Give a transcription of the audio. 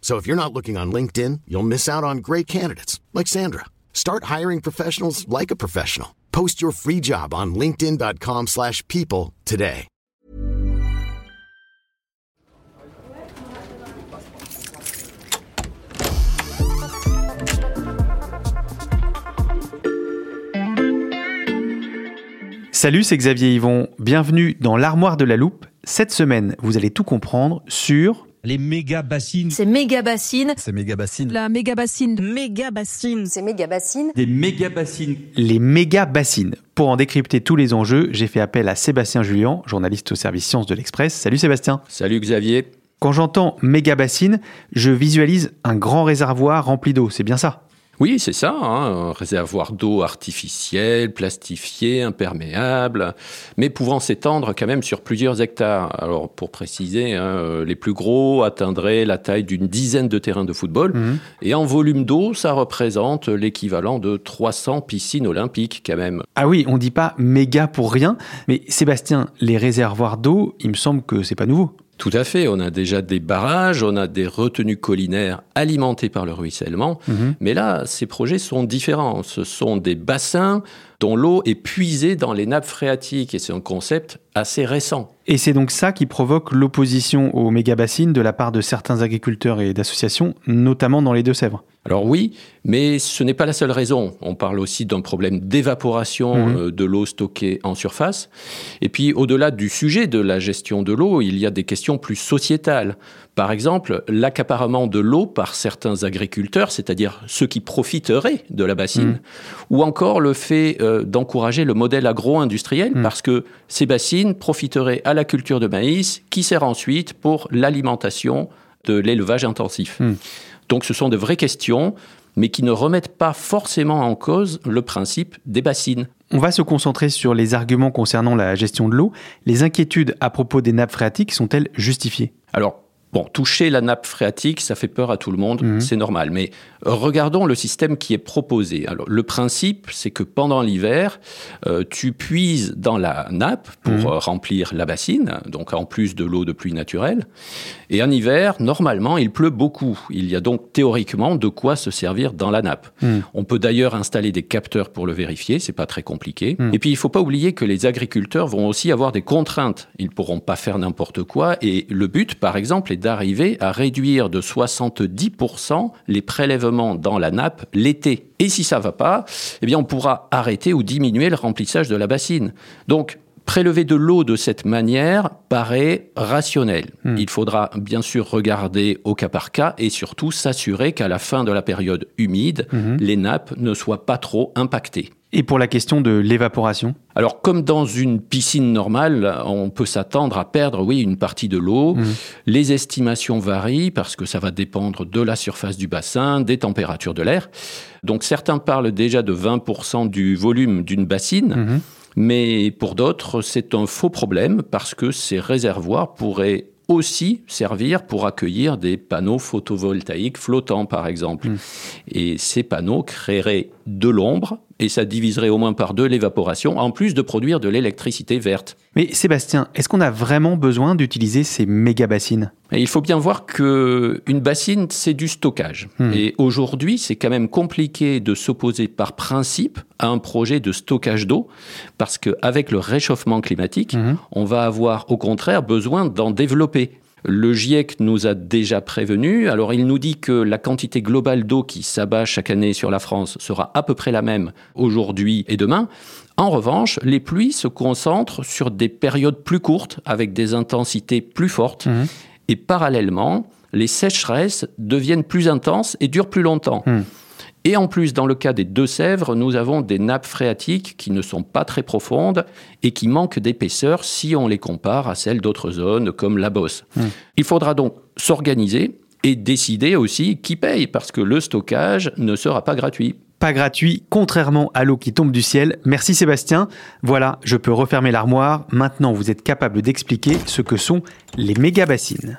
So if you're not looking on LinkedIn, you'll miss out on great candidates like Sandra. Start hiring professionals like a professional. Post your free job on linkedin.com/people today. Salut, c'est Xavier Yvon. Bienvenue dans l'armoire de la loupe. Cette semaine, vous allez tout comprendre sur les méga bassines. C'est méga bassine. C'est méga bassine. La méga bassine. Méga bassine. C'est méga bassine. Des méga bassines. les méga bassines. Pour en décrypter tous les enjeux, j'ai fait appel à Sébastien Julien, journaliste au service sciences de l'Express. Salut Sébastien. Salut Xavier. Quand j'entends méga bassine, je visualise un grand réservoir rempli d'eau, c'est bien ça? Oui, c'est ça, hein, un réservoir d'eau artificiel, plastifié, imperméable, mais pouvant s'étendre quand même sur plusieurs hectares. Alors pour préciser, hein, euh, les plus gros atteindraient la taille d'une dizaine de terrains de football, et en volume d'eau, ça représente l'équivalent de 300 piscines olympiques quand même. Ah oui, on dit pas méga pour rien, mais Sébastien, les réservoirs d'eau, il me semble que c'est pas nouveau. Tout à fait, on a déjà des barrages, on a des retenues collinaires alimentées par le ruissellement, mais là, ces projets sont différents. Ce sont des bassins dont l'eau est puisée dans les nappes phréatiques, et c'est un concept assez récent. Et c'est donc ça qui provoque l'opposition aux méga bassines de la part de certains agriculteurs et d'associations, notamment dans les Deux-Sèvres. Alors oui, mais ce n'est pas la seule raison. On parle aussi d'un problème d'évaporation Mhm. euh, de l'eau stockée en surface. Et puis au-delà du sujet de la gestion de l'eau, il y a des questions plus sociétales. Par exemple, l'accaparement de l'eau par certains agriculteurs, c'est-à-dire ceux qui profiteraient de la bassine, Mhm. ou encore le fait euh, d'encourager le modèle agro-industriel, Mhm. parce que ces bassines profiteraient à la culture de maïs, qui sert ensuite pour l'alimentation de l'élevage intensif. Mhm. Donc ce sont de vraies questions, mais qui ne remettent pas forcément en cause le principe des bassines. On va se concentrer sur les arguments concernant la gestion de l'eau. Les inquiétudes à propos des nappes phréatiques sont-elles justifiées? Alors, bon, toucher la nappe phréatique, ça fait peur à tout le monde, Mhm. c'est normal. Mais regardons le système qui est proposé. Alors, le principe, c'est que pendant l'hiver, euh, tu puises dans la nappe pour Mhm. euh, remplir la bassine, donc en plus de l'eau de pluie naturelle. Et en hiver, normalement, il pleut beaucoup. Il y a donc théoriquement de quoi se servir dans la nappe. Mhm. On peut d'ailleurs installer des capteurs pour le vérifier, c'est pas très compliqué. Et puis il faut pas oublier que les agriculteurs vont aussi avoir des contraintes. Ils pourront pas faire n'importe quoi et le but par exemple est d'arriver à réduire de 70% les prélèvements dans la nappe l'été. Et si ça va pas, eh bien on pourra arrêter ou diminuer le remplissage de la bassine. Donc Prélever de l'eau de cette manière paraît rationnel. Hmm. Il faudra bien sûr regarder au cas par cas et surtout s'assurer qu'à la fin de la période humide, Mhm. les nappes ne soient pas trop impactées. Et pour la question de l'évaporation Alors, comme dans une piscine normale, on peut s'attendre à perdre, oui, une partie de l'eau. Mhm. Les estimations varient parce que ça va dépendre de la surface du bassin, des températures de l'air. Donc, certains parlent déjà de 20% du volume d'une bassine. Mhm. Mais pour d'autres, c'est un faux problème parce que ces réservoirs pourraient aussi servir pour accueillir des panneaux photovoltaïques flottants, par exemple. Mm. Et ces panneaux créeraient de l'ombre et ça diviserait au moins par deux l'évaporation, en plus de produire de l'électricité verte. Mais Sébastien, est-ce qu'on a vraiment besoin d'utiliser ces méga bassines? Et il faut bien voir que une bassine, c'est du stockage. Hmm. Et aujourd'hui, c'est quand même compliqué de s'opposer par principe à un projet de stockage d'eau, parce qu'avec le réchauffement climatique, Mhm. on va avoir au contraire besoin d'en développer. Le GIEC nous a déjà prévenu. Alors il nous dit que la quantité globale d'eau qui s'abat chaque année sur la France sera à peu près la même aujourd'hui et demain. En revanche, les pluies se concentrent sur des périodes plus courtes avec des intensités plus fortes. Mhm. Et parallèlement, les sécheresses deviennent plus intenses et durent plus longtemps. Mhm. Et en plus, dans le cas des Deux-Sèvres, nous avons des nappes phréatiques qui ne sont pas très profondes et qui manquent d'épaisseur si on les compare à celles d'autres zones comme la Beauce. Il faudra donc s'organiser et décider aussi qui paye parce que le stockage ne sera pas gratuit. Pas gratuit, contrairement à l'eau qui tombe du ciel. Merci Sébastien. Voilà, je peux refermer l'armoire. Maintenant, vous êtes capable d'expliquer ce que sont les méga-bassines.